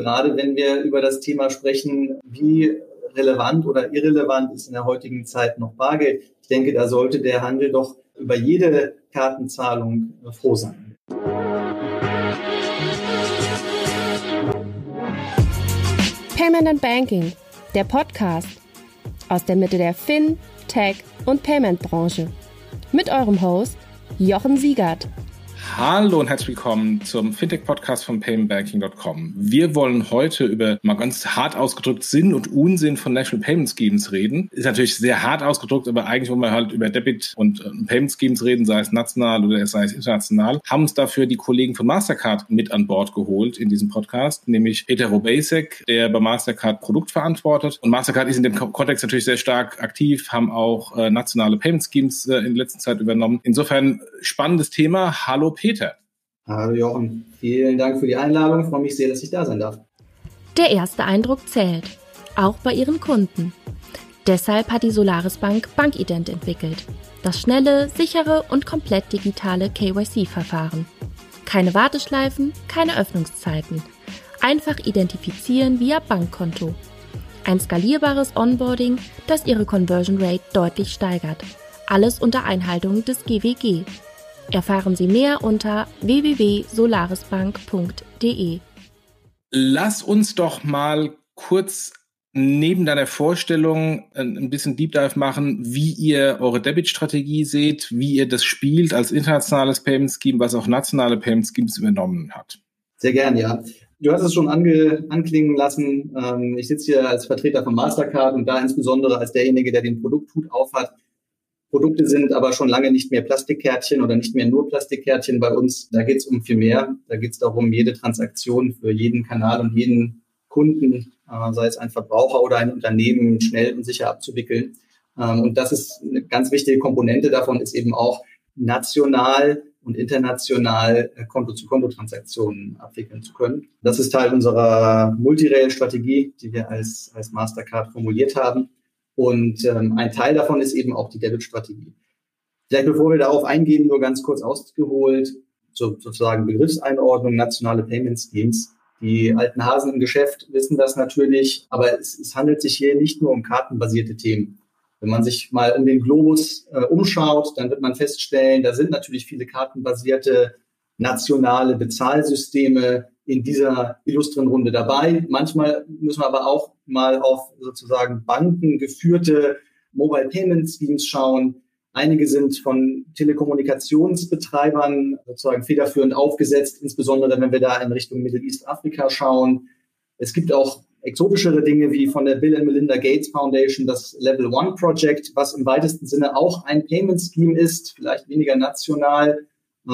gerade wenn wir über das Thema sprechen, wie relevant oder irrelevant ist in der heutigen Zeit noch Bargeld. Ich denke, da sollte der Handel doch über jede Kartenzahlung froh sein. Payment and Banking, der Podcast aus der Mitte der Fin, Tech und Payment Branche. Mit eurem Host Jochen Siegert. Hallo und herzlich willkommen zum Fintech-Podcast von paymentbanking.com. Wir wollen heute über mal ganz hart ausgedrückt Sinn und Unsinn von National Payment Schemes reden. Ist natürlich sehr hart ausgedrückt, aber eigentlich wollen wir halt über Debit und äh, Payment Schemes reden, sei es national oder sei es international. Haben uns dafür die Kollegen von Mastercard mit an Bord geholt in diesem Podcast, nämlich Peter Robasek, der bei Mastercard Produkt verantwortet. Und Mastercard ist in dem Kontext natürlich sehr stark aktiv, haben auch äh, nationale Payment Schemes äh, in letzter Zeit übernommen. Insofern spannendes Thema. Hallo Peter. Hallo Jochen, vielen Dank für die Einladung. Ich freue mich sehr, dass ich da sein darf. Der erste Eindruck zählt, auch bei ihren Kunden. Deshalb hat die Solaris Bank Bankident entwickelt. Das schnelle, sichere und komplett digitale KYC-Verfahren. Keine Warteschleifen, keine Öffnungszeiten. Einfach identifizieren via Bankkonto. Ein skalierbares Onboarding, das Ihre Conversion Rate deutlich steigert. Alles unter Einhaltung des GWG, Erfahren Sie mehr unter www.solarisbank.de. Lass uns doch mal kurz neben deiner Vorstellung ein bisschen Deep Dive machen, wie ihr eure Debit-Strategie seht, wie ihr das spielt als internationales Payment Scheme, was auch nationale Payment Schemes übernommen hat. Sehr gern, ja. Du hast es schon ange, anklingen lassen. Ähm, ich sitze hier als Vertreter von Mastercard und da insbesondere als derjenige, der den Produkthut aufhat. Produkte sind aber schon lange nicht mehr Plastikkärtchen oder nicht mehr nur Plastikkärtchen bei uns. Da geht es um viel mehr. Da geht es darum, jede Transaktion für jeden Kanal und jeden Kunden, äh, sei es ein Verbraucher oder ein Unternehmen, schnell und sicher abzuwickeln. Ähm, und das ist eine ganz wichtige Komponente davon, ist eben auch national und international äh, Konto-zu-Konto-Transaktionen abwickeln zu können. Das ist Teil unserer Multirail-Strategie, die wir als, als Mastercard formuliert haben. Und ähm, ein Teil davon ist eben auch die Debit-Strategie. Vielleicht bevor wir darauf eingehen, nur ganz kurz ausgeholt, so, sozusagen Begriffseinordnung, nationale Payment Schemes. Die alten Hasen im Geschäft wissen das natürlich, aber es, es handelt sich hier nicht nur um kartenbasierte Themen. Wenn man sich mal um den Globus äh, umschaut, dann wird man feststellen, da sind natürlich viele kartenbasierte nationale Bezahlsysteme in dieser illustren Runde dabei. Manchmal müssen wir aber auch mal auf sozusagen bankengeführte Mobile Payment Schemes schauen. Einige sind von Telekommunikationsbetreibern sozusagen federführend aufgesetzt, insbesondere wenn wir da in Richtung Middle East Afrika schauen. Es gibt auch exotischere Dinge wie von der Bill and Melinda Gates Foundation das Level One Project, was im weitesten Sinne auch ein Payment Scheme ist, vielleicht weniger national,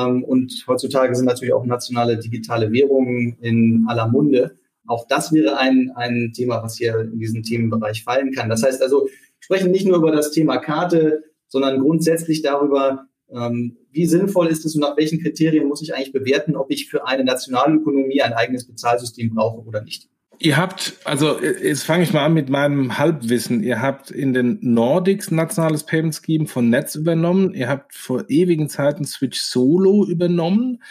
und heutzutage sind natürlich auch nationale digitale Währungen in aller Munde. Auch das wäre ein, ein Thema, was hier in diesen Themenbereich fallen kann. Das heißt also, sprechen nicht nur über das Thema Karte, sondern grundsätzlich darüber, ähm, wie sinnvoll ist es und nach welchen Kriterien muss ich eigentlich bewerten, ob ich für eine Nationalökonomie ein eigenes Bezahlsystem brauche oder nicht. Ihr habt, also jetzt fange ich mal an mit meinem Halbwissen. Ihr habt in den Nordics nationales Payment Scheme von Netz übernommen. Ihr habt vor ewigen Zeiten Switch Solo übernommen.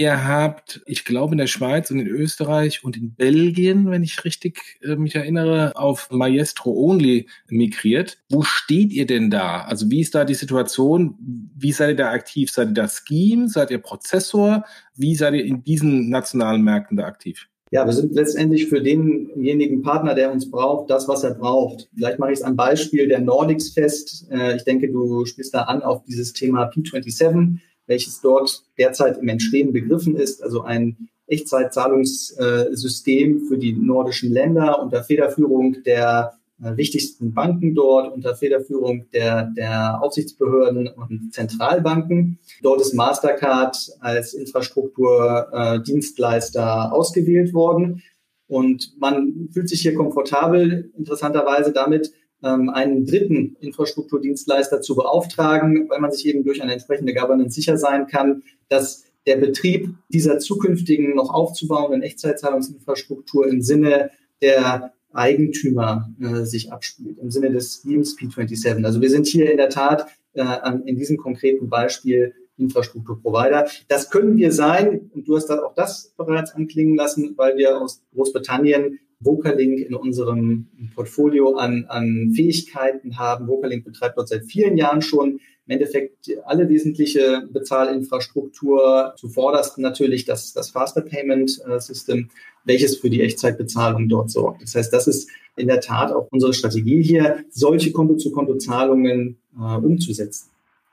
Ihr habt, ich glaube, in der Schweiz und in Österreich und in Belgien, wenn ich richtig äh, mich erinnere, auf Maestro Only migriert. Wo steht ihr denn da? Also wie ist da die Situation? Wie seid ihr da aktiv? Seid ihr da Scheme? Seid ihr Prozessor? Wie seid ihr in diesen nationalen Märkten da aktiv? Ja, wir sind letztendlich für denjenigen Partner, der uns braucht, das, was er braucht. Vielleicht mache ich es am Beispiel der Nordics fest. Äh, ich denke, du spielst da an auf dieses Thema P27, welches dort derzeit im Entstehen begriffen ist, also ein Echtzeitzahlungssystem für die nordischen Länder unter Federführung der wichtigsten Banken dort unter Federführung der, der Aufsichtsbehörden und Zentralbanken. Dort ist Mastercard als Infrastrukturdienstleister äh, ausgewählt worden. Und man fühlt sich hier komfortabel, interessanterweise damit, ähm, einen dritten Infrastrukturdienstleister zu beauftragen, weil man sich eben durch eine entsprechende Governance sicher sein kann, dass der Betrieb dieser zukünftigen noch aufzubauenden Echtzeitzahlungsinfrastruktur im Sinne der Eigentümer äh, sich abspielt, im Sinne des Schemes P27. Also wir sind hier in der Tat äh, in diesem konkreten Beispiel Infrastrukturprovider. Das können wir sein, und du hast auch das bereits anklingen lassen, weil wir aus Großbritannien Vocalink in unserem Portfolio an, an Fähigkeiten haben. Vocalink betreibt dort seit vielen Jahren schon im Endeffekt alle wesentliche Bezahlinfrastruktur. Zuvorderst natürlich das, das Faster Payment äh, System, welches für die Echtzeitbezahlung dort sorgt. Das heißt, das ist in der Tat auch unsere Strategie hier, solche Konto-zu-Konto-Zahlungen äh, umzusetzen.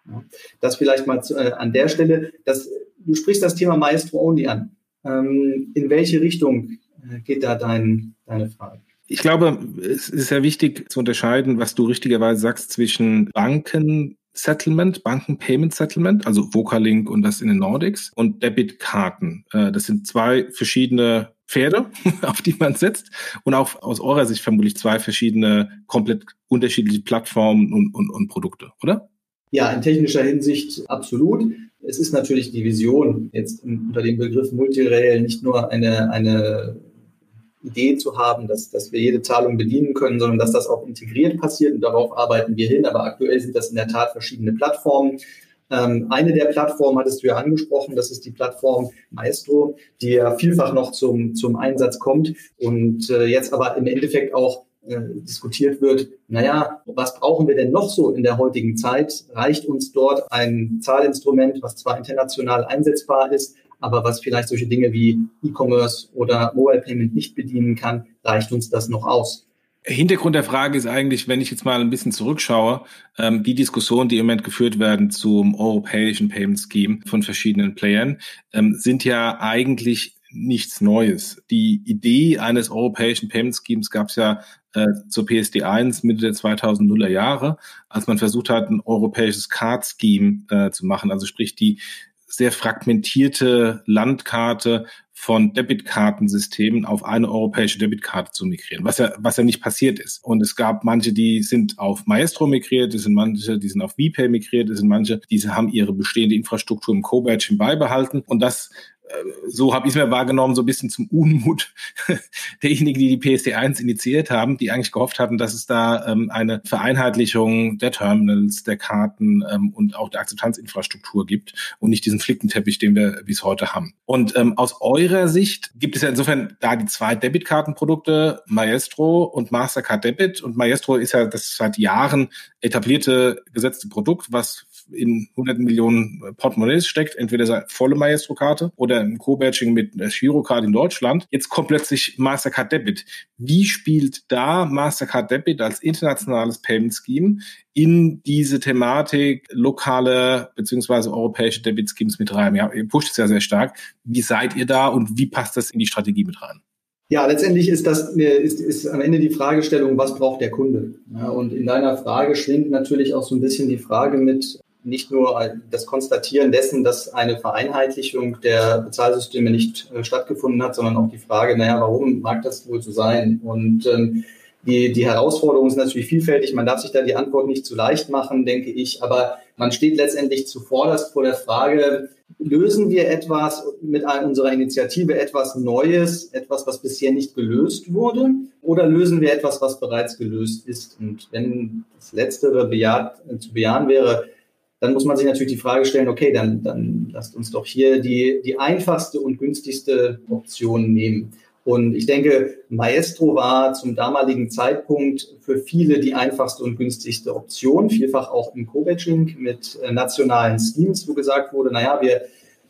Ja. Das vielleicht mal zu, äh, an der Stelle. Das, du sprichst das Thema Maestro Only an. Ähm, in welche Richtung äh, geht da dein, deine Frage? Ich glaube, es ist sehr wichtig zu unterscheiden, was du richtigerweise sagst zwischen Banken Settlement, Banken Payment Settlement, also Vocalink und das in den Nordics und Debitkarten. Äh, das sind zwei verschiedene Pferde, auf die man setzt und auch aus eurer Sicht vermutlich zwei verschiedene, komplett unterschiedliche Plattformen und, und, und Produkte, oder? Ja, in technischer Hinsicht absolut. Es ist natürlich die Vision, jetzt unter dem Begriff Multirail nicht nur eine, eine Idee zu haben, dass, dass wir jede Zahlung bedienen können, sondern dass das auch integriert passiert und darauf arbeiten wir hin. Aber aktuell sind das in der Tat verschiedene Plattformen. Ähm, eine der Plattformen hattest du ja angesprochen, das ist die Plattform Maestro, die ja vielfach noch zum, zum Einsatz kommt und äh, jetzt aber im Endeffekt auch äh, diskutiert wird, naja, was brauchen wir denn noch so in der heutigen Zeit? Reicht uns dort ein Zahlinstrument, was zwar international einsetzbar ist, aber was vielleicht solche Dinge wie E-Commerce oder Mobile Payment nicht bedienen kann, reicht uns das noch aus? Hintergrund der Frage ist eigentlich, wenn ich jetzt mal ein bisschen zurückschaue, ähm, die Diskussionen, die im Moment geführt werden zum europäischen Payment Scheme von verschiedenen Playern, ähm, sind ja eigentlich nichts Neues. Die Idee eines europäischen Payment Schemes gab es ja äh, zur PSD1 Mitte der 2000er Jahre, als man versucht hat, ein europäisches Card Scheme äh, zu machen. Also sprich die sehr fragmentierte Landkarte von Debitkartensystemen auf eine europäische Debitkarte zu migrieren, was ja, was ja nicht passiert ist. Und es gab manche, die sind auf Maestro migriert, es sind manche, die sind auf VPay migriert, es sind manche, die haben ihre bestehende Infrastruktur im Co-Badging beibehalten. Und das so habe ich es mir wahrgenommen, so ein bisschen zum Unmut derjenigen, die die PSD1 initiiert haben, die eigentlich gehofft hatten, dass es da ähm, eine Vereinheitlichung der Terminals, der Karten ähm, und auch der Akzeptanzinfrastruktur gibt und nicht diesen Flickenteppich, den wir bis heute haben. Und ähm, aus eurer Sicht gibt es ja insofern da die zwei Debitkartenprodukte, Maestro und Mastercard Debit. Und Maestro ist ja das seit Jahren etablierte gesetzte Produkt, was in hunderten Millionen Portemonnaies steckt, entweder volle Maestro-Karte oder ein Co-Badging mit Girocard in Deutschland. Jetzt kommt plötzlich Mastercard Debit. Wie spielt da Mastercard Debit als internationales Payment Scheme in diese Thematik lokale beziehungsweise europäische Debit Schemes mit rein? Ja, ihr pusht es ja sehr stark. Wie seid ihr da und wie passt das in die Strategie mit rein? Ja, letztendlich ist das ist, ist am Ende die Fragestellung, was braucht der Kunde? Ja, und in deiner Frage schwingt natürlich auch so ein bisschen die Frage mit, nicht nur das Konstatieren dessen, dass eine Vereinheitlichung der Bezahlsysteme nicht äh, stattgefunden hat, sondern auch die Frage, naja, warum mag das wohl so sein? Und ähm, die, die Herausforderung ist natürlich vielfältig. Man darf sich da die Antwort nicht zu leicht machen, denke ich. Aber man steht letztendlich zuvorderst vor der Frage, lösen wir etwas mit unserer Initiative etwas Neues, etwas, was bisher nicht gelöst wurde, oder lösen wir etwas, was bereits gelöst ist? Und wenn das Letztere bejaht, äh, zu bejahen wäre, dann muss man sich natürlich die Frage stellen, okay, dann, dann lasst uns doch hier die, die einfachste und günstigste Option nehmen. Und ich denke, Maestro war zum damaligen Zeitpunkt für viele die einfachste und günstigste Option, vielfach auch im Co-Badging mit äh, nationalen Schemes, wo gesagt wurde, naja, wir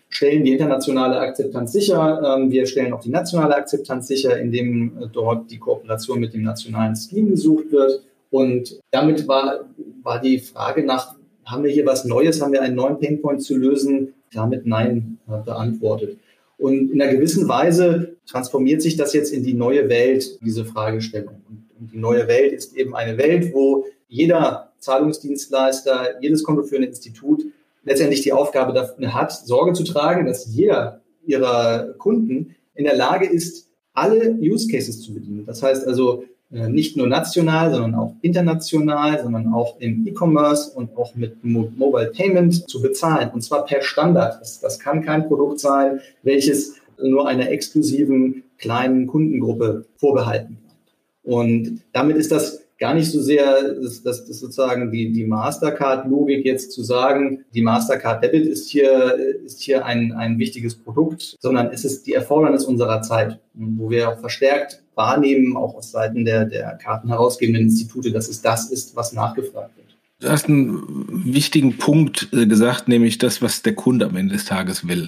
stellen die internationale Akzeptanz sicher, ähm, wir stellen auch die nationale Akzeptanz sicher, indem äh, dort die Kooperation mit dem nationalen Scheme gesucht wird. Und damit war, war die Frage nach haben wir hier was Neues, haben wir einen neuen Painpoint zu lösen? Damit Nein äh, beantwortet. Und in einer gewissen Weise transformiert sich das jetzt in die neue Welt, diese Fragestellung. Und die neue Welt ist eben eine Welt, wo jeder Zahlungsdienstleister, jedes kontoführende Institut letztendlich die Aufgabe dafür hat, Sorge zu tragen, dass jeder ihrer Kunden in der Lage ist, alle Use Cases zu bedienen. Das heißt also, nicht nur national, sondern auch international, sondern auch im E-Commerce und auch mit Mo Mobile Payment zu bezahlen. Und zwar per Standard. Das, das kann kein Produkt sein, welches nur einer exklusiven kleinen Kundengruppe vorbehalten wird. Und damit ist das gar nicht so sehr, dass, dass, dass sozusagen die, die Mastercard-Logik jetzt zu sagen, die Mastercard Debit ist hier, ist hier ein, ein wichtiges Produkt, sondern es ist die Erfordernis unserer Zeit, wo wir verstärkt wahrnehmen, auch aus Seiten der, der kartenherausgebenden Institute, dass es das ist, was nachgefragt wird. Du hast einen wichtigen Punkt äh, gesagt, nämlich das, was der Kunde am Ende des Tages will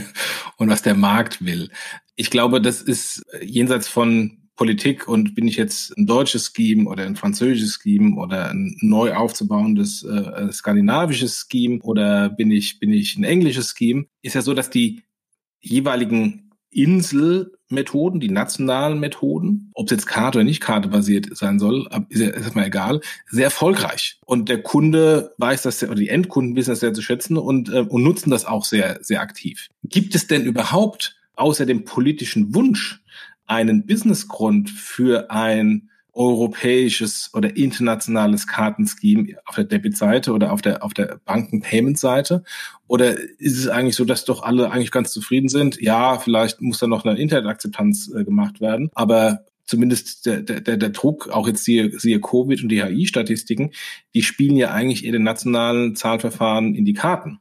und was der Markt will. Ich glaube, das ist jenseits von Politik und bin ich jetzt ein deutsches Scheme oder ein französisches Scheme oder ein neu aufzubauendes äh, skandinavisches Scheme oder bin ich, bin ich ein englisches Scheme, ist ja so, dass die jeweiligen Inselmethoden, die nationalen Methoden, ob es jetzt Karte oder nicht Karte basiert sein soll, ist ja erstmal egal, sehr erfolgreich. Und der Kunde weiß das, oder die Endkunden wissen das sehr zu schätzen und, äh, und nutzen das auch sehr, sehr aktiv. Gibt es denn überhaupt außer dem politischen Wunsch einen Businessgrund für ein europäisches oder internationales Kartenscheme auf der Debit-Seite oder auf der, auf der Banken-Payment-Seite? Oder ist es eigentlich so, dass doch alle eigentlich ganz zufrieden sind? Ja, vielleicht muss da noch eine Internetakzeptanz äh, gemacht werden, aber zumindest der, der, der Druck, auch jetzt siehe, siehe Covid und die HI-Statistiken, die spielen ja eigentlich den nationalen Zahlverfahren in die Karten.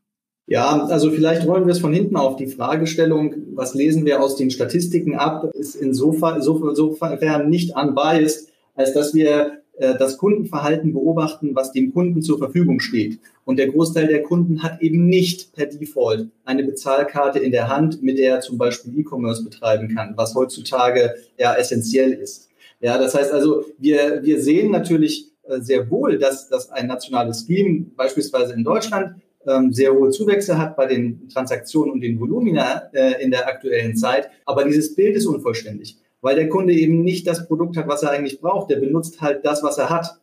Ja, also vielleicht rollen wir es von hinten auf. Die Fragestellung, was lesen wir aus den Statistiken ab, ist insofern, insofern nicht unbiased, als dass wir äh, das Kundenverhalten beobachten, was dem Kunden zur Verfügung steht. Und der Großteil der Kunden hat eben nicht per Default eine Bezahlkarte in der Hand, mit der er zum Beispiel E-Commerce betreiben kann, was heutzutage ja essentiell ist. Ja, das heißt also, wir, wir sehen natürlich äh, sehr wohl, dass, dass ein nationales Scheme beispielsweise in Deutschland ähm, sehr hohe Zuwächse hat bei den Transaktionen und den Volumina äh, in der aktuellen Zeit. Aber dieses Bild ist unvollständig, weil der Kunde eben nicht das Produkt hat, was er eigentlich braucht. Der benutzt halt das, was er hat.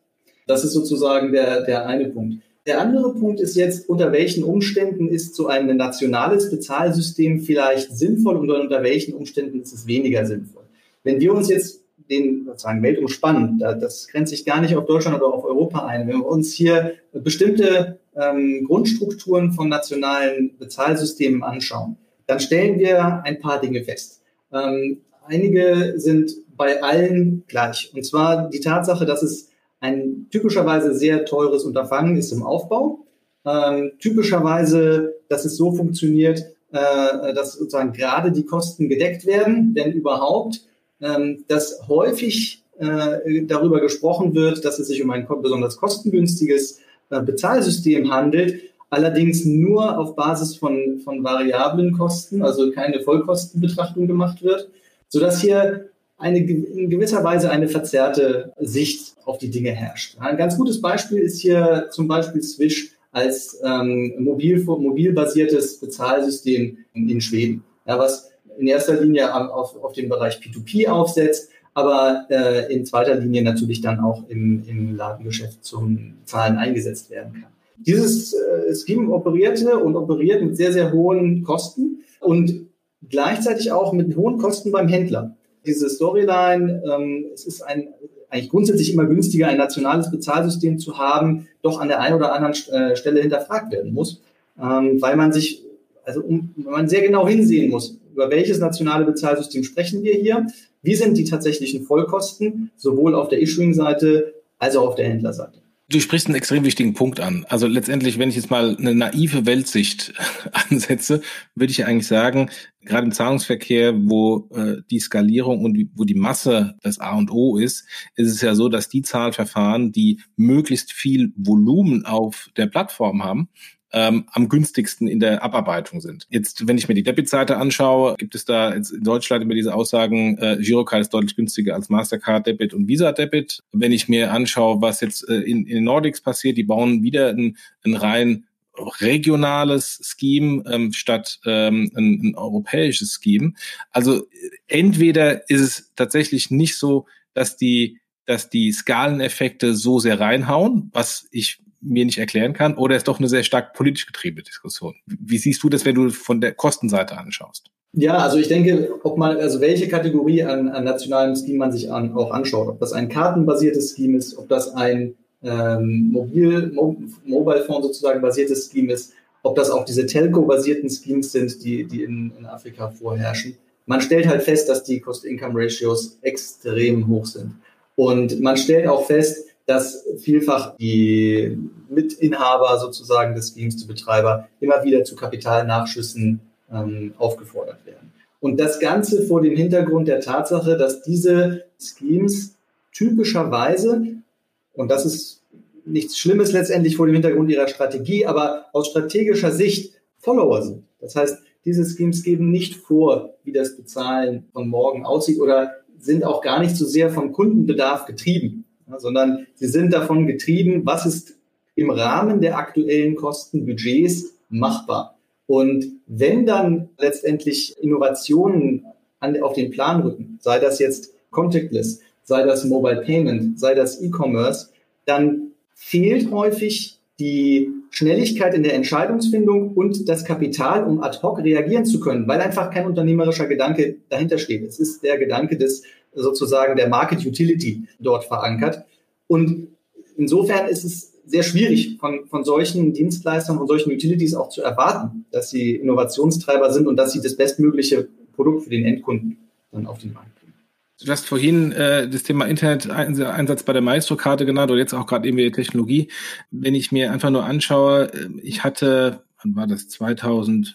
Das ist sozusagen der, der eine Punkt. Der andere Punkt ist jetzt, unter welchen Umständen ist so ein nationales Bezahlsystem vielleicht sinnvoll und unter welchen Umständen ist es weniger sinnvoll. Wenn wir uns jetzt den sozusagen weltumspannend, das grenzt sich gar nicht auf Deutschland oder auf Europa ein, wenn wir uns hier bestimmte ähm, Grundstrukturen von nationalen Bezahlsystemen anschauen, dann stellen wir ein paar Dinge fest. Ähm, einige sind bei allen gleich. Und zwar die Tatsache, dass es ein typischerweise sehr teures Unterfangen ist im Aufbau. Ähm, typischerweise, dass es so funktioniert, äh, dass sozusagen gerade die Kosten gedeckt werden, denn überhaupt, ähm, dass häufig äh, darüber gesprochen wird, dass es sich um ein besonders kostengünstiges Bezahlsystem handelt, allerdings nur auf Basis von, von variablen Kosten, also keine Vollkostenbetrachtung gemacht wird, sodass hier eine, in gewisser Weise eine verzerrte Sicht auf die Dinge herrscht. Ein ganz gutes Beispiel ist hier zum Beispiel Swish als ähm, mobil, mobilbasiertes Bezahlsystem in, in Schweden, ja, was in erster Linie auf, auf den Bereich P2P aufsetzt, aber äh, in zweiter Linie natürlich dann auch im, im Ladengeschäft zum Zahlen eingesetzt werden kann. Dieses äh, Scheme operierte und operiert mit sehr, sehr hohen Kosten und gleichzeitig auch mit hohen Kosten beim Händler. Diese Storyline, ähm, es ist ein, eigentlich grundsätzlich immer günstiger, ein nationales Bezahlsystem zu haben, doch an der einen oder anderen äh, Stelle hinterfragt werden muss, ähm, weil man sich, also um, man sehr genau hinsehen muss, über welches nationale Bezahlsystem sprechen wir hier, wie sind die tatsächlichen Vollkosten, sowohl auf der Issuing-Seite als auch auf der Händlerseite. Du sprichst einen extrem wichtigen Punkt an. Also letztendlich, wenn ich jetzt mal eine naive Weltsicht ansetze, würde ich eigentlich sagen, gerade im Zahlungsverkehr, wo äh, die Skalierung und wo die Masse das A und O ist, ist es ja so, dass die Zahlverfahren, die möglichst viel Volumen auf der Plattform haben, ähm, am günstigsten in der Abarbeitung sind. Jetzt, wenn ich mir die Debit-Seite anschaue, gibt es da jetzt in Deutschland immer diese Aussagen, äh, Girocard ist deutlich günstiger als Mastercard Debit und Visa Debit. Wenn ich mir anschaue, was jetzt äh, in, in den Nordics passiert, die bauen wieder ein, ein rein regionales Scheme ähm, statt ähm, ein, ein europäisches Scheme. Also entweder ist es tatsächlich nicht so, dass die dass die Skaleneffekte so sehr reinhauen, was ich mir nicht erklären kann, oder ist doch eine sehr stark politisch getriebene Diskussion. Wie siehst du das, wenn du von der Kostenseite anschaust? Ja, also ich denke, ob man, also welche Kategorie an, an nationalem Scheme man sich an, auch anschaut, ob das ein kartenbasiertes Scheme ist, ob das ein ähm, Mobil, Mo, Mobile Phone sozusagen basiertes Scheme ist, ob das auch diese Telco-basierten Schemes sind, die, die in, in Afrika vorherrschen. Man stellt halt fest, dass die Cost-Income-Ratios extrem hoch sind. Und man stellt auch fest, dass vielfach die Mitinhaber sozusagen des Schemes, die Betreiber, immer wieder zu Kapitalnachschüssen ähm, aufgefordert werden. Und das Ganze vor dem Hintergrund der Tatsache, dass diese Schemes typischerweise, und das ist nichts Schlimmes letztendlich vor dem Hintergrund ihrer Strategie, aber aus strategischer Sicht Follower sind. Das heißt, diese Schemes geben nicht vor, wie das Bezahlen von morgen aussieht oder sind auch gar nicht so sehr vom Kundenbedarf getrieben, sondern sie sind davon getrieben, was ist im Rahmen der aktuellen Kostenbudgets machbar. Und wenn dann letztendlich Innovationen an, auf den Plan rücken, sei das jetzt Contactless, sei das Mobile Payment, sei das E-Commerce, dann fehlt häufig die Schnelligkeit in der Entscheidungsfindung und das Kapital, um ad hoc reagieren zu können, weil einfach kein unternehmerischer Gedanke dahinter steht. Es ist der Gedanke des sozusagen der Market Utility dort verankert. Und insofern ist es sehr schwierig von, von solchen Dienstleistern und solchen Utilities auch zu erwarten, dass sie Innovationstreiber sind und dass sie das bestmögliche Produkt für den Endkunden dann auf den Markt bringen. Du hast vorhin äh, das Thema Internet-Einsatz bei der Maestro-Karte genannt oder jetzt auch gerade eben die Technologie. Wenn ich mir einfach nur anschaue, äh, ich hatte, wann war das, 2005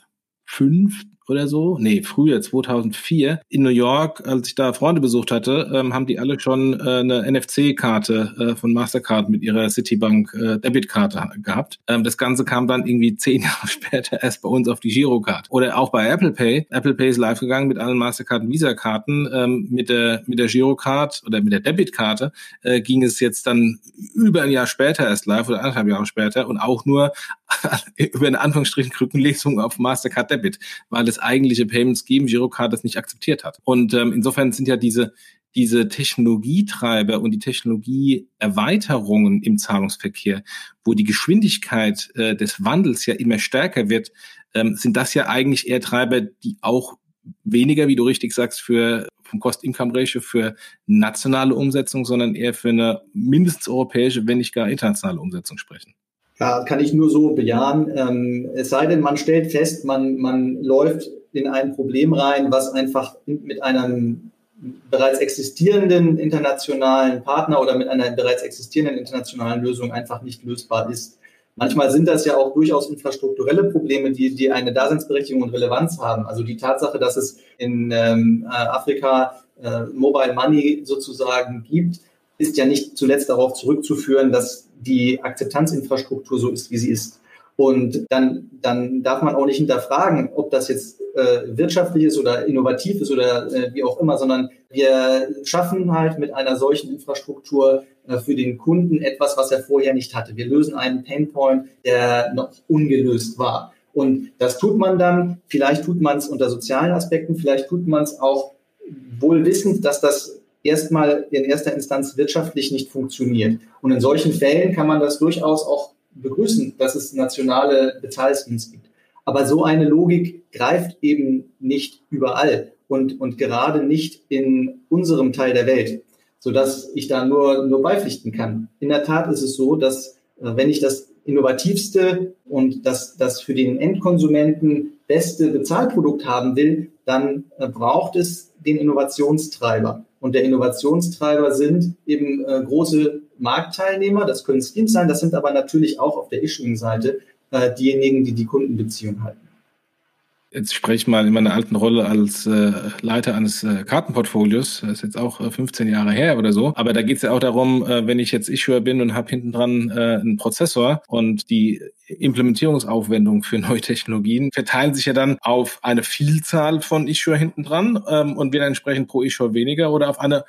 oder so, nee, früher, 2004, in New York, als ich da Freunde besucht hatte, ähm, haben die alle schon äh, eine NFC-Karte äh, von Mastercard mit ihrer Citibank äh, Debitkarte gehabt. Ähm, das Ganze kam dann irgendwie zehn Jahre später erst bei uns auf die Girocard. Oder auch bei Apple Pay. Apple Pay ist live gegangen mit allen Mastercard Visa-Karten. Ähm, mit der mit der Girocard oder mit der Debitkarte äh, ging es jetzt dann über ein Jahr später erst live oder anderthalb Jahre später und auch nur über eine Anführungsstrichen Krückenlesung auf Mastercard Debit, weil das eigentliche Payment Scheme Girocard das nicht akzeptiert hat. Und ähm, insofern sind ja diese diese Technologietreiber und die Technologieerweiterungen im Zahlungsverkehr, wo die Geschwindigkeit äh, des Wandels ja immer stärker wird, ähm, sind das ja eigentlich eher Treiber, die auch weniger, wie du richtig sagst, für vom Cost-Income-Ratio für nationale Umsetzung, sondern eher für eine mindestens europäische, wenn nicht gar internationale Umsetzung sprechen. Ja, kann ich nur so bejahen. Ähm, es sei denn, man stellt fest, man, man läuft in ein Problem rein, was einfach mit einem bereits existierenden internationalen Partner oder mit einer bereits existierenden internationalen Lösung einfach nicht lösbar ist. Manchmal sind das ja auch durchaus infrastrukturelle Probleme, die, die eine Daseinsberechtigung und Relevanz haben. Also die Tatsache, dass es in ähm, Afrika äh, Mobile Money sozusagen gibt, ist ja nicht zuletzt darauf zurückzuführen, dass die Akzeptanzinfrastruktur so ist, wie sie ist. Und dann, dann darf man auch nicht hinterfragen, ob das jetzt äh, wirtschaftlich ist oder innovativ ist oder äh, wie auch immer, sondern wir schaffen halt mit einer solchen Infrastruktur äh, für den Kunden etwas, was er vorher nicht hatte. Wir lösen einen Painpoint, der noch ungelöst war. Und das tut man dann, vielleicht tut man es unter sozialen Aspekten, vielleicht tut man es auch wohl wissend, dass das erstmal in erster Instanz wirtschaftlich nicht funktioniert. Und in solchen Fällen kann man das durchaus auch begrüßen, dass es nationale Bezahlschemes gibt. Aber so eine Logik greift eben nicht überall und, und gerade nicht in unserem Teil der Welt, sodass ich da nur, nur beipflichten kann. In der Tat ist es so, dass äh, wenn ich das innovativste und das, das für den Endkonsumenten beste Bezahlprodukt haben will, dann äh, braucht es den Innovationstreiber. Und der Innovationstreiber sind eben äh, große Marktteilnehmer. Das können Schemes sein, das sind aber natürlich auch auf der Issuing-Seite äh, diejenigen, die die Kundenbeziehung halten. Jetzt spreche ich mal in meiner alten Rolle als äh, Leiter eines äh, Kartenportfolios. Das ist jetzt auch äh, 15 Jahre her oder so. Aber da geht es ja auch darum, äh, wenn ich jetzt Issuer bin und habe hinten dran äh, einen Prozessor und die Implementierungsaufwendungen für neue Technologien verteilen sich ja dann auf eine Vielzahl von Issuer hinten dran ähm, und werden entsprechend pro Issuer weniger oder auf eine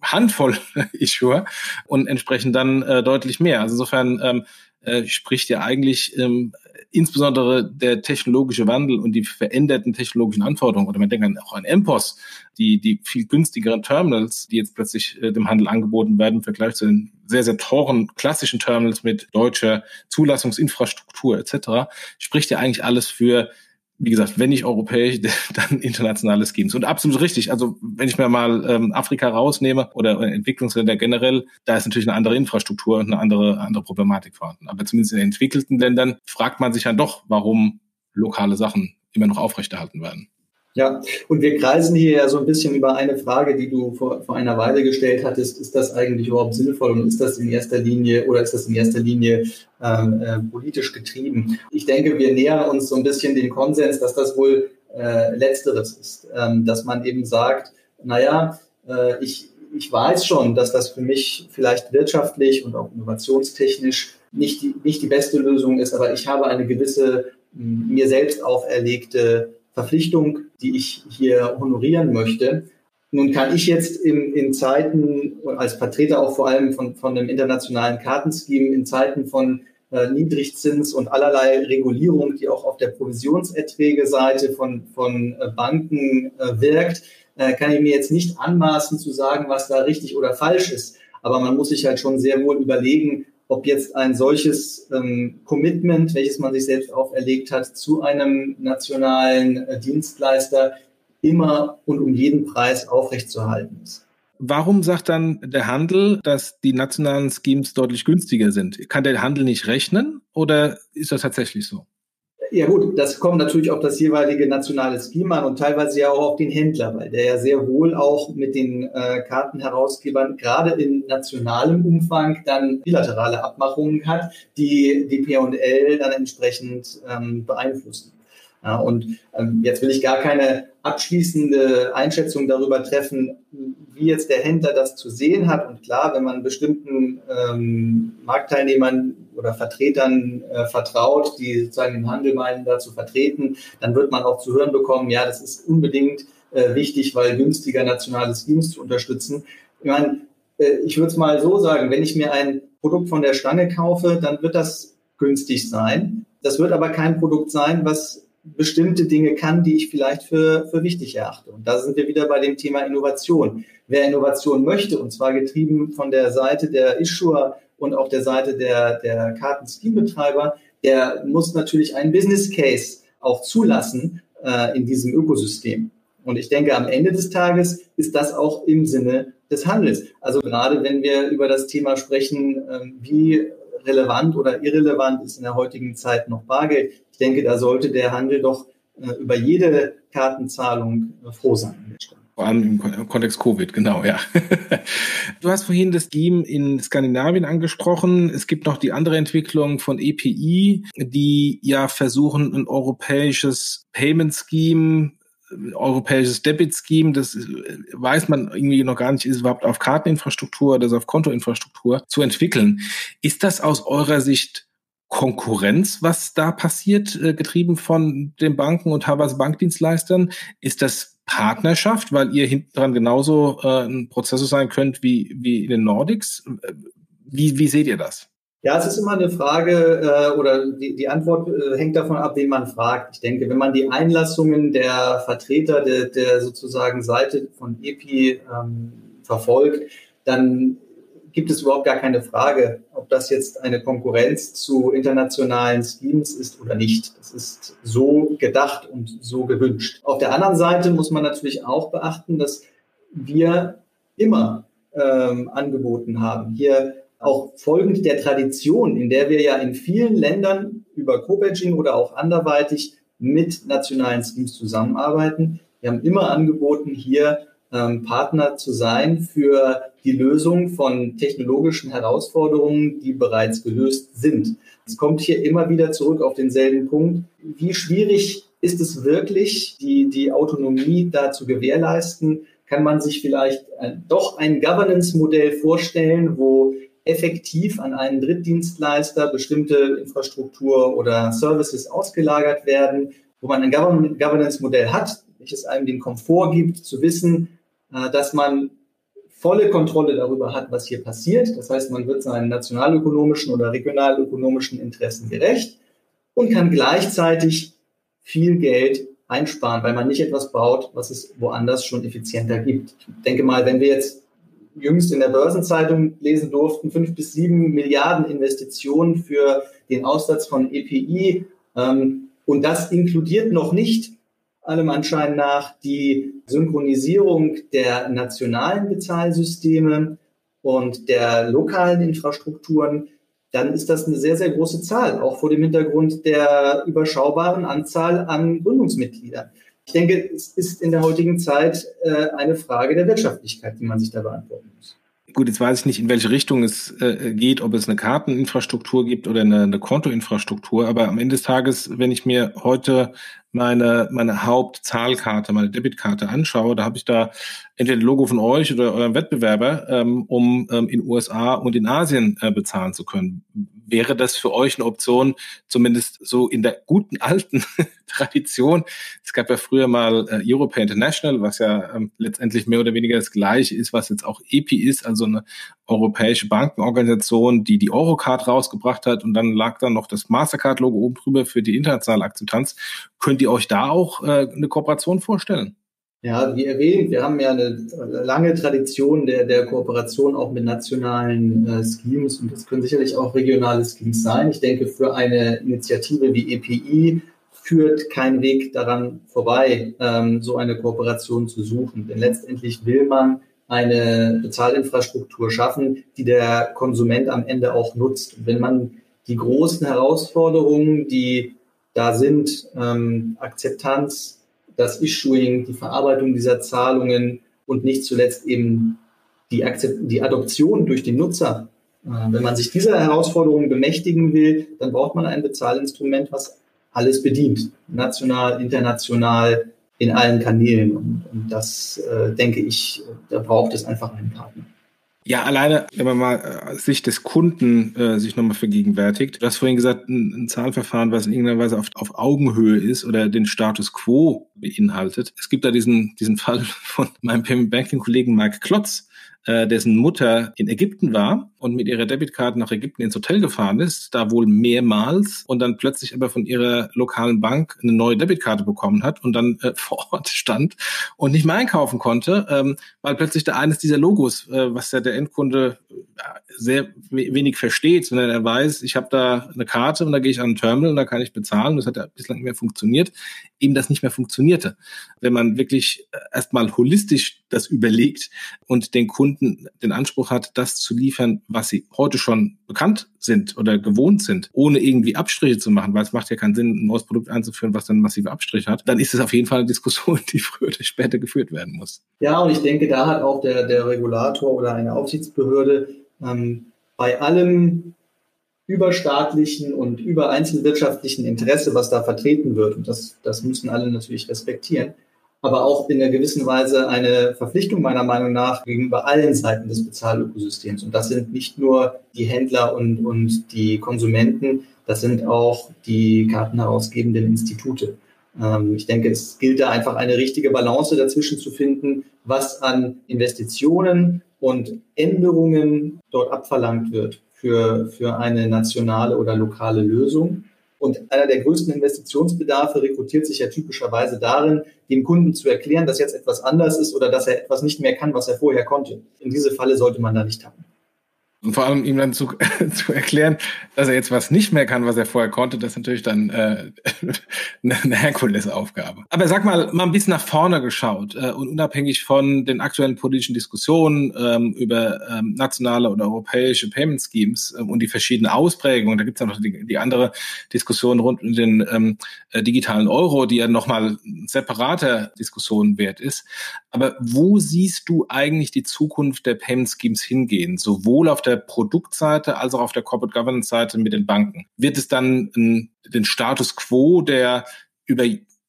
Handvoll Issuer und entsprechend dann äh, deutlich mehr. Also insofern ähm, äh, spricht ja eigentlich ähm, insbesondere der technologische Wandel und die veränderten technologischen Anforderungen, oder man denkt auch an MPOS, die, die viel günstigeren Terminals, die jetzt plötzlich äh, dem Handel angeboten werden im Vergleich zu den sehr, sehr teuren klassischen Terminals mit deutscher Zulassungsinfrastruktur etc., spricht ja eigentlich alles für wie gesagt, wenn nicht europäisch, dann internationale Schemes. Und absolut richtig. Also wenn ich mir mal ähm, Afrika rausnehme oder Entwicklungsländer generell, da ist natürlich eine andere Infrastruktur und eine andere, andere Problematik vorhanden. Aber zumindest in entwickelten Ländern fragt man sich dann doch, warum lokale Sachen immer noch aufrechterhalten werden. Ja, und wir kreisen hier ja so ein bisschen über eine Frage, die du vor, vor einer Weile gestellt hattest. Ist das eigentlich überhaupt sinnvoll und ist das in erster Linie oder ist das in erster Linie ähm, äh, politisch getrieben? Ich denke, wir nähern uns so ein bisschen dem Konsens, dass das wohl äh, Letzteres ist, ähm, dass man eben sagt, naja, äh, ich, ich weiß schon, dass das für mich vielleicht wirtschaftlich und auch innovationstechnisch nicht die, nicht die beste Lösung ist, aber ich habe eine gewisse mir selbst auferlegte Verpflichtung, die ich hier honorieren möchte. Nun kann ich jetzt in, in Zeiten, als Vertreter auch vor allem von, von einem internationalen Kartenscheme, in Zeiten von äh, Niedrigzins und allerlei Regulierung, die auch auf der Provisionserträge-Seite von, von äh, Banken äh, wirkt, äh, kann ich mir jetzt nicht anmaßen zu sagen, was da richtig oder falsch ist. Aber man muss sich halt schon sehr wohl überlegen, ob jetzt ein solches ähm, Commitment, welches man sich selbst auferlegt hat, zu einem nationalen äh, Dienstleister immer und um jeden Preis aufrechtzuerhalten ist. Warum sagt dann der Handel, dass die nationalen Schemes deutlich günstiger sind? Kann der Handel nicht rechnen oder ist das tatsächlich so? Ja gut, das kommt natürlich auf das jeweilige nationale Scheme an und teilweise ja auch auf den Händler, weil der ja sehr wohl auch mit den äh, Kartenherausgebern gerade in nationalem Umfang dann bilaterale Abmachungen hat, die die P&L dann entsprechend ähm, beeinflussen. Ja, und ähm, jetzt will ich gar keine abschließende Einschätzung darüber treffen, wie jetzt der Händler das zu sehen hat. Und klar, wenn man bestimmten ähm, Marktteilnehmern oder Vertretern äh, vertraut, die sozusagen den Handel meinen, da zu vertreten, dann wird man auch zu hören bekommen, ja, das ist unbedingt äh, wichtig, weil günstiger nationale Schemes zu unterstützen. Ich meine, äh, ich würde es mal so sagen, wenn ich mir ein Produkt von der Stange kaufe, dann wird das günstig sein. Das wird aber kein Produkt sein, was bestimmte Dinge kann, die ich vielleicht für, für wichtig erachte. Und da sind wir wieder bei dem Thema Innovation. Wer Innovation möchte, und zwar getrieben von der Seite der Issuer und auch der Seite der, der Karten-Scheme-Betreiber, der muss natürlich einen Business Case auch zulassen äh, in diesem Ökosystem. Und ich denke, am Ende des Tages ist das auch im Sinne des Handels. Also gerade wenn wir über das Thema sprechen, ähm, wie relevant oder irrelevant ist in der heutigen Zeit noch Bargeld. Ich denke, da sollte der Handel doch äh, über jede Kartenzahlung äh, froh sein. Vor allem im Kontext Covid, genau, ja. du hast vorhin das Scheme in Skandinavien angesprochen. Es gibt noch die andere Entwicklung von EPI, die ja versuchen, ein europäisches Payment Scheme europäisches Debit Scheme, das weiß man irgendwie noch gar nicht, ist überhaupt auf Karteninfrastruktur oder auf Kontoinfrastruktur zu entwickeln. Ist das aus eurer Sicht Konkurrenz, was da passiert, äh, getrieben von den Banken und Havas Bankdienstleistern? Ist das Partnerschaft, weil ihr hinten dran genauso äh, ein Prozessor sein könnt wie, wie in den Nordics? Wie, wie seht ihr das? Ja, es ist immer eine Frage äh, oder die, die Antwort äh, hängt davon ab, wen man fragt. Ich denke, wenn man die Einlassungen der Vertreter der, der sozusagen Seite von EPI ähm, verfolgt, dann gibt es überhaupt gar keine Frage, ob das jetzt eine Konkurrenz zu internationalen Schemes ist oder nicht. Das ist so gedacht und so gewünscht. Auf der anderen Seite muss man natürlich auch beachten, dass wir immer ähm, angeboten haben, hier auch folgend der Tradition, in der wir ja in vielen Ländern über Co-Badging oder auch anderweitig mit nationalen Schemes zusammenarbeiten. Wir haben immer angeboten, hier ähm, Partner zu sein für die Lösung von technologischen Herausforderungen, die bereits gelöst sind. Es kommt hier immer wieder zurück auf denselben Punkt. Wie schwierig ist es wirklich, die, die Autonomie da zu gewährleisten? Kann man sich vielleicht äh, doch ein Governance-Modell vorstellen, wo effektiv an einen Drittdienstleister bestimmte Infrastruktur oder Services ausgelagert werden, wo man ein Governance-Modell hat, welches einem den Komfort gibt, zu wissen, äh, dass man volle Kontrolle darüber hat, was hier passiert. Das heißt, man wird seinen nationalökonomischen oder regionalökonomischen Interessen gerecht und kann gleichzeitig viel Geld einsparen, weil man nicht etwas baut, was es woanders schon effizienter gibt. Ich denke mal, wenn wir jetzt jüngst in der Börsenzeitung lesen durften, fünf bis sieben Milliarden Investitionen für den Aussatz von EPI. Ähm, und das inkludiert noch nicht allem Anschein nach die Synchronisierung der nationalen Bezahlsysteme und der lokalen Infrastrukturen, dann ist das eine sehr, sehr große Zahl, auch vor dem Hintergrund der überschaubaren Anzahl an Gründungsmitgliedern. Ich denke, es ist in der heutigen Zeit äh, eine Frage der Wirtschaftlichkeit, die man sich da beantworten muss. Gut, jetzt weiß ich nicht, in welche Richtung es äh, geht, ob es eine Karteninfrastruktur gibt oder eine, eine Kontoinfrastruktur. Aber am Ende des Tages, wenn ich mir heute meine, meine Hauptzahlkarte, meine Debitkarte anschaue, da habe ich da entweder ein Logo von euch oder eurem Wettbewerber, ähm, um ähm, in USA und in Asien äh, bezahlen zu können. Wäre das für euch eine Option, zumindest so in der guten alten Tradition? Es gab ja früher mal äh, Europay International, was ja ähm, letztendlich mehr oder weniger das gleiche ist, was jetzt auch EPI ist, also eine europäische Bankenorganisation, die die Eurocard rausgebracht hat und dann lag dann noch das Mastercard-Logo oben drüber für die internationale Akzeptanz. Könnt ihr euch da auch äh, eine Kooperation vorstellen? Ja, wie erwähnt, wir haben ja eine lange Tradition der, der Kooperation auch mit nationalen äh, Schemes und das können sicherlich auch regionale Schemes sein. Ich denke, für eine Initiative wie EPI führt kein Weg daran vorbei, ähm, so eine Kooperation zu suchen. Denn letztendlich will man eine Bezahlinfrastruktur schaffen, die der Konsument am Ende auch nutzt. Und wenn man die großen Herausforderungen, die da sind, ähm, Akzeptanz, das Issuing, die Verarbeitung dieser Zahlungen und nicht zuletzt eben die, Akzept die Adoption durch den Nutzer. Äh, wenn man sich dieser Herausforderungen bemächtigen will, dann braucht man ein Bezahlinstrument, was alles bedient, national, international, in allen Kanälen. Und, das äh, denke ich, da braucht es einfach einen Partner. Ja, alleine, wenn man mal äh, Sicht des Kunden äh, sich nochmal vergegenwärtigt. Du hast vorhin gesagt, ein, ein Zahlverfahren, was in irgendeiner Weise auf, auf Augenhöhe ist oder den Status quo beinhaltet. Es gibt da diesen, diesen Fall von meinem Payment Banking Kollegen Mike Klotz, äh, dessen Mutter in Ägypten war und mit ihrer Debitkarte nach Ägypten ins Hotel gefahren ist, da wohl mehrmals und dann plötzlich aber von ihrer lokalen Bank eine neue Debitkarte bekommen hat und dann äh, vor Ort stand und nicht mehr einkaufen konnte, ähm, weil plötzlich da eines dieser Logos, äh, was ja der Endkunde äh, sehr wenig versteht, sondern er weiß, ich habe da eine Karte und da gehe ich an ein Terminal und da kann ich bezahlen. Das hat ja bislang nicht mehr funktioniert. Eben das nicht mehr funktionierte. Wenn man wirklich äh, erstmal holistisch das überlegt und den Kunden den Anspruch hat, das zu liefern, was sie heute schon bekannt sind oder gewohnt sind, ohne irgendwie Abstriche zu machen, weil es macht ja keinen Sinn, ein neues Produkt einzuführen, was dann massive Abstriche hat, dann ist es auf jeden Fall eine Diskussion, die früher oder später geführt werden muss. Ja, und ich denke, da hat auch der, der Regulator oder eine Aufsichtsbehörde ähm, bei allem überstaatlichen und übereinzelwirtschaftlichen Interesse, was da vertreten wird, und das, das müssen alle natürlich respektieren, aber auch in einer gewissen Weise eine Verpflichtung meiner Meinung nach gegenüber allen Seiten des Bezahlökosystems. Und das sind nicht nur die Händler und, und die Konsumenten, das sind auch die kartenherausgebenden Institute. Ähm, ich denke, es gilt da einfach eine richtige Balance dazwischen zu finden, was an Investitionen und Änderungen dort abverlangt wird für, für eine nationale oder lokale Lösung und einer der größten Investitionsbedarfe rekrutiert sich ja typischerweise darin, dem Kunden zu erklären, dass jetzt etwas anders ist oder dass er etwas nicht mehr kann, was er vorher konnte. In diese Falle sollte man da nicht tappen. Und vor allem ihm dann zu, zu erklären, dass er jetzt was nicht mehr kann, was er vorher konnte, das ist natürlich dann äh, eine Herkulesaufgabe. Aber sag mal, mal ein bisschen nach vorne geschaut äh, und unabhängig von den aktuellen politischen Diskussionen ähm, über ähm, nationale oder europäische Payment Schemes ähm, und die verschiedenen Ausprägungen, da gibt es ja noch die, die andere Diskussion rund um den ähm, äh, digitalen Euro, die ja nochmal separater Diskussion wert ist. Aber wo siehst du eigentlich die Zukunft der Payment Schemes hingehen, sowohl auf der der Produktseite als auch auf der Corporate Governance Seite mit den Banken. Wird es dann ein, den Status quo, der über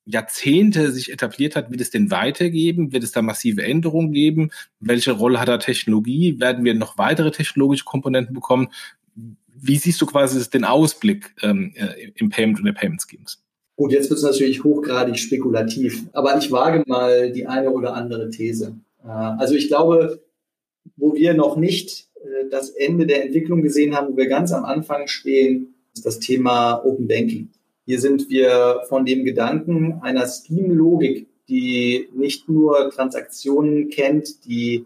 Jahrzehnte sich etabliert hat, wird es den weitergeben? Wird es da massive Änderungen geben? Welche Rolle hat da Technologie? Werden wir noch weitere technologische Komponenten bekommen? Wie siehst du quasi den Ausblick ähm, äh, im Payment und der Payment Schemes? Gut, jetzt wird es natürlich hochgradig spekulativ, aber ich wage mal die eine oder andere These. Äh, also ich glaube, wo wir noch nicht das Ende der Entwicklung gesehen haben, wo wir ganz am Anfang stehen, ist das Thema Open Banking. Hier sind wir von dem Gedanken einer Scheme-Logik, die nicht nur Transaktionen kennt, die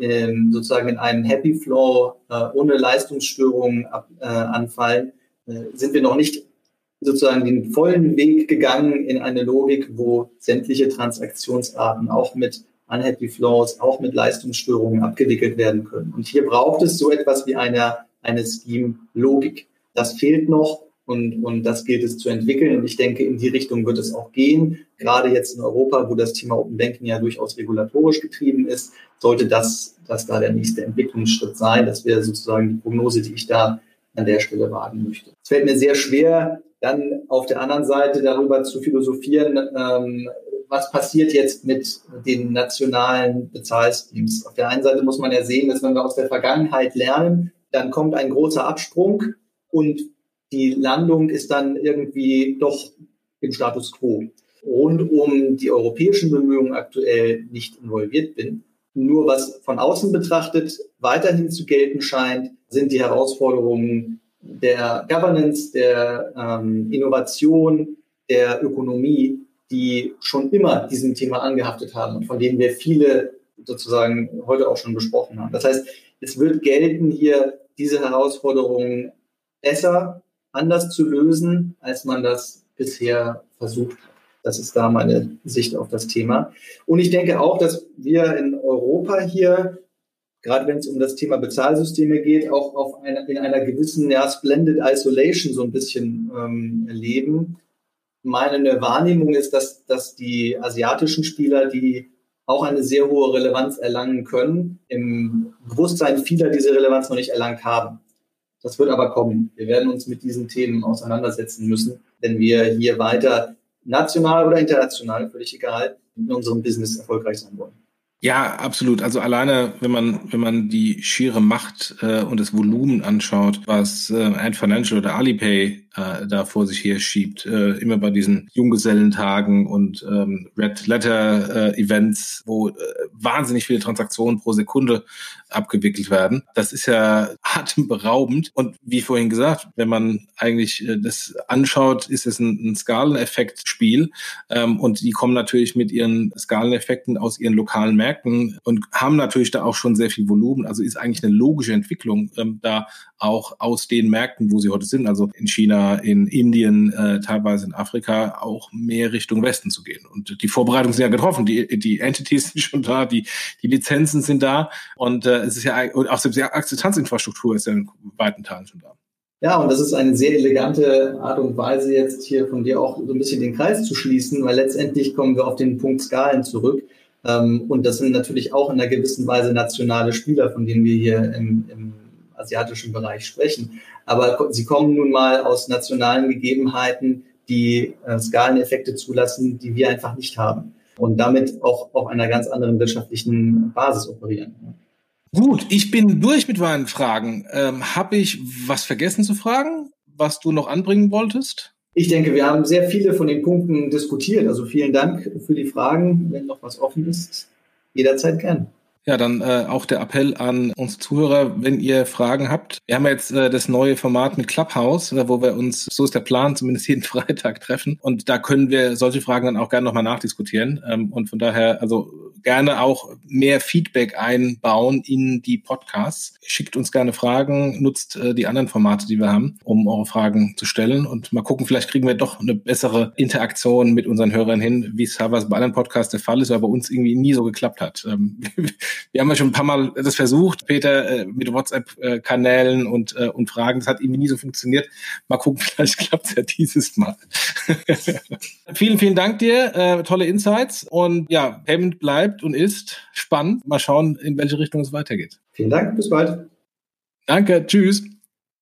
ähm, sozusagen in einem Happy Flow äh, ohne Leistungsstörungen ab, äh, anfallen, äh, sind wir noch nicht sozusagen den vollen Weg gegangen in eine Logik, wo sämtliche Transaktionsarten auch mit Unhappy Flows auch mit Leistungsstörungen abgewickelt werden können. Und hier braucht es so etwas wie eine, eine Scheme-Logik. Das fehlt noch. Und, und das gilt es zu entwickeln. Und ich denke, in die Richtung wird es auch gehen. Gerade jetzt in Europa, wo das Thema Open Banking ja durchaus regulatorisch getrieben ist, sollte das, das da der nächste Entwicklungsschritt sein. Das wäre sozusagen die Prognose, die ich da an der Stelle wagen möchte. Es fällt mir sehr schwer, dann auf der anderen Seite darüber zu philosophieren, ähm, was passiert jetzt mit den nationalen Bezahlschemes. Auf der einen Seite muss man ja sehen, dass wenn wir aus der Vergangenheit lernen, dann kommt ein großer Absprung und die Landung ist dann irgendwie doch im Status quo. Rund um die europäischen Bemühungen aktuell nicht involviert bin. Nur was von außen betrachtet weiterhin zu gelten scheint, sind die Herausforderungen der Governance, der ähm, Innovation, der Ökonomie, die schon immer diesem Thema angehaftet haben und von denen wir viele sozusagen heute auch schon besprochen haben. Das heißt, es wird gelten, hier diese Herausforderungen besser anders zu lösen, als man das bisher versucht hat. Das ist da meine Sicht auf das Thema. Und ich denke auch, dass wir in Europa hier, gerade wenn es um das Thema Bezahlsysteme geht, auch auf eine, in einer gewissen ja, Splendid Isolation so ein bisschen ähm, leben. Meine Wahrnehmung ist, dass, dass die asiatischen Spieler, die auch eine sehr hohe Relevanz erlangen können, im Bewusstsein vieler diese Relevanz noch nicht erlangt haben. Das wird aber kommen. Wir werden uns mit diesen Themen auseinandersetzen müssen, wenn wir hier weiter national oder international, völlig egal, in unserem Business erfolgreich sein wollen. Ja, absolut. Also alleine, wenn man wenn man die schiere Macht äh, und das Volumen anschaut, was äh, Ant Financial oder Alipay äh, da vor sich her schiebt, äh, immer bei diesen Junggesellentagen und ähm, Red Letter äh, Events, wo äh, wahnsinnig viele Transaktionen pro Sekunde abgewickelt werden. Das ist ja atemberaubend. Und wie vorhin gesagt, wenn man eigentlich äh, das anschaut, ist es ein, ein Skaleneffekt-Spiel. Ähm, und die kommen natürlich mit ihren Skaleneffekten aus ihren lokalen Märkten und haben natürlich da auch schon sehr viel Volumen. Also ist eigentlich eine logische Entwicklung, ähm, da auch aus den Märkten, wo sie heute sind, also in China, in Indien, äh, teilweise in Afrika, auch mehr Richtung Westen zu gehen. Und die Vorbereitungen sind ja getroffen, die, die Entities sind schon da, die, die Lizenzen sind da und äh, es ist ja und auch die Akzeptanzinfrastruktur ist ja in weiten Teilen schon da. Ja, und das ist eine sehr elegante Art und Weise, jetzt hier von dir auch so ein bisschen den Kreis zu schließen, weil letztendlich kommen wir auf den Punkt Skalen zurück. Ähm, und das sind natürlich auch in einer gewissen Weise nationale Spieler, von denen wir hier im, im asiatischen Bereich sprechen. Aber sie kommen nun mal aus nationalen Gegebenheiten, die äh, Skaleneffekte zulassen, die wir einfach nicht haben. Und damit auch auf einer ganz anderen wirtschaftlichen Basis operieren. Gut, ich bin durch mit meinen Fragen. Ähm, Habe ich was vergessen zu fragen, was du noch anbringen wolltest? Ich denke, wir haben sehr viele von den Punkten diskutiert. Also vielen Dank für die Fragen. Wenn noch was offen ist, jederzeit gern. Ja, dann äh, auch der Appell an uns Zuhörer, wenn ihr Fragen habt. Wir haben jetzt äh, das neue Format mit Clubhouse, äh, wo wir uns, so ist der Plan, zumindest jeden Freitag treffen. Und da können wir solche Fragen dann auch gerne nochmal nachdiskutieren. Ähm, und von daher, also gerne auch mehr Feedback einbauen in die Podcasts. Schickt uns gerne Fragen, nutzt äh, die anderen Formate, die wir haben, um eure Fragen zu stellen. Und mal gucken, vielleicht kriegen wir doch eine bessere Interaktion mit unseren Hörern hin, wie es teilweise bei anderen Podcasts der Fall ist, aber bei uns irgendwie nie so geklappt hat. Ähm, wir haben ja schon ein paar Mal das versucht, Peter, äh, mit WhatsApp-Kanälen und, äh, und Fragen. Das hat irgendwie nie so funktioniert. Mal gucken, vielleicht klappt es ja dieses Mal. vielen, vielen Dank dir. Äh, tolle Insights. Und ja, Payment bleibt und ist spannend. Mal schauen, in welche Richtung es weitergeht. Vielen Dank. Bis bald. Danke. Tschüss.